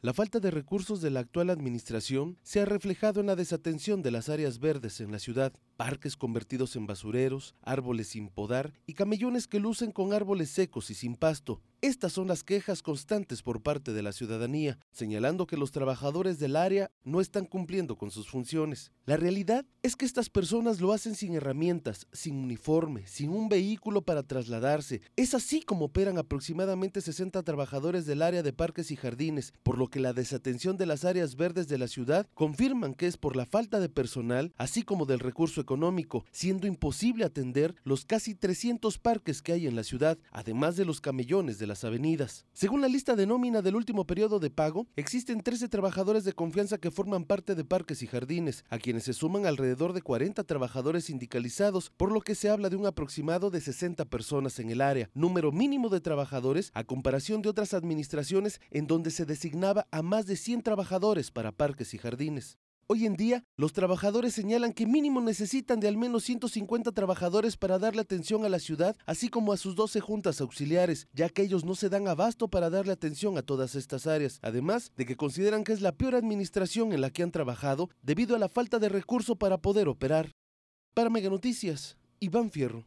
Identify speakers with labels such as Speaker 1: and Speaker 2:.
Speaker 1: La falta de recursos de la actual administración se ha reflejado en la desatención de las áreas verdes en la ciudad, parques convertidos en basureros, árboles sin podar y camellones que lucen con árboles secos y sin pasto. Estas son las quejas constantes por parte de la ciudadanía, señalando que los trabajadores del área no están cumpliendo con sus funciones. La realidad es que estas personas lo hacen sin herramientas, sin uniforme, sin un vehículo para trasladarse. Es así como operan aproximadamente 60 trabajadores del área de parques y jardines, por lo que la desatención de las áreas verdes de la ciudad confirman que es por la falta de personal, así como del recurso económico, siendo imposible atender los casi 300 parques que hay en la ciudad, además de los camellones de las avenidas. Según la lista de nómina del último periodo de pago, existen 13 trabajadores de confianza que forman parte de parques y jardines, a quienes se suman alrededor de 40 trabajadores sindicalizados, por lo que se habla de un aproximado de 60 personas en el área, número mínimo de trabajadores a comparación de otras administraciones en donde se designaba a más de 100 trabajadores para parques y jardines. Hoy en día, los trabajadores señalan que mínimo necesitan de al menos 150 trabajadores para darle atención a la ciudad, así como a sus 12 juntas auxiliares, ya que ellos no se dan abasto para darle atención a todas estas áreas, además de que consideran que es la peor administración en la que han trabajado debido a la falta de recurso para poder operar. Para Mega Noticias, Iván Fierro.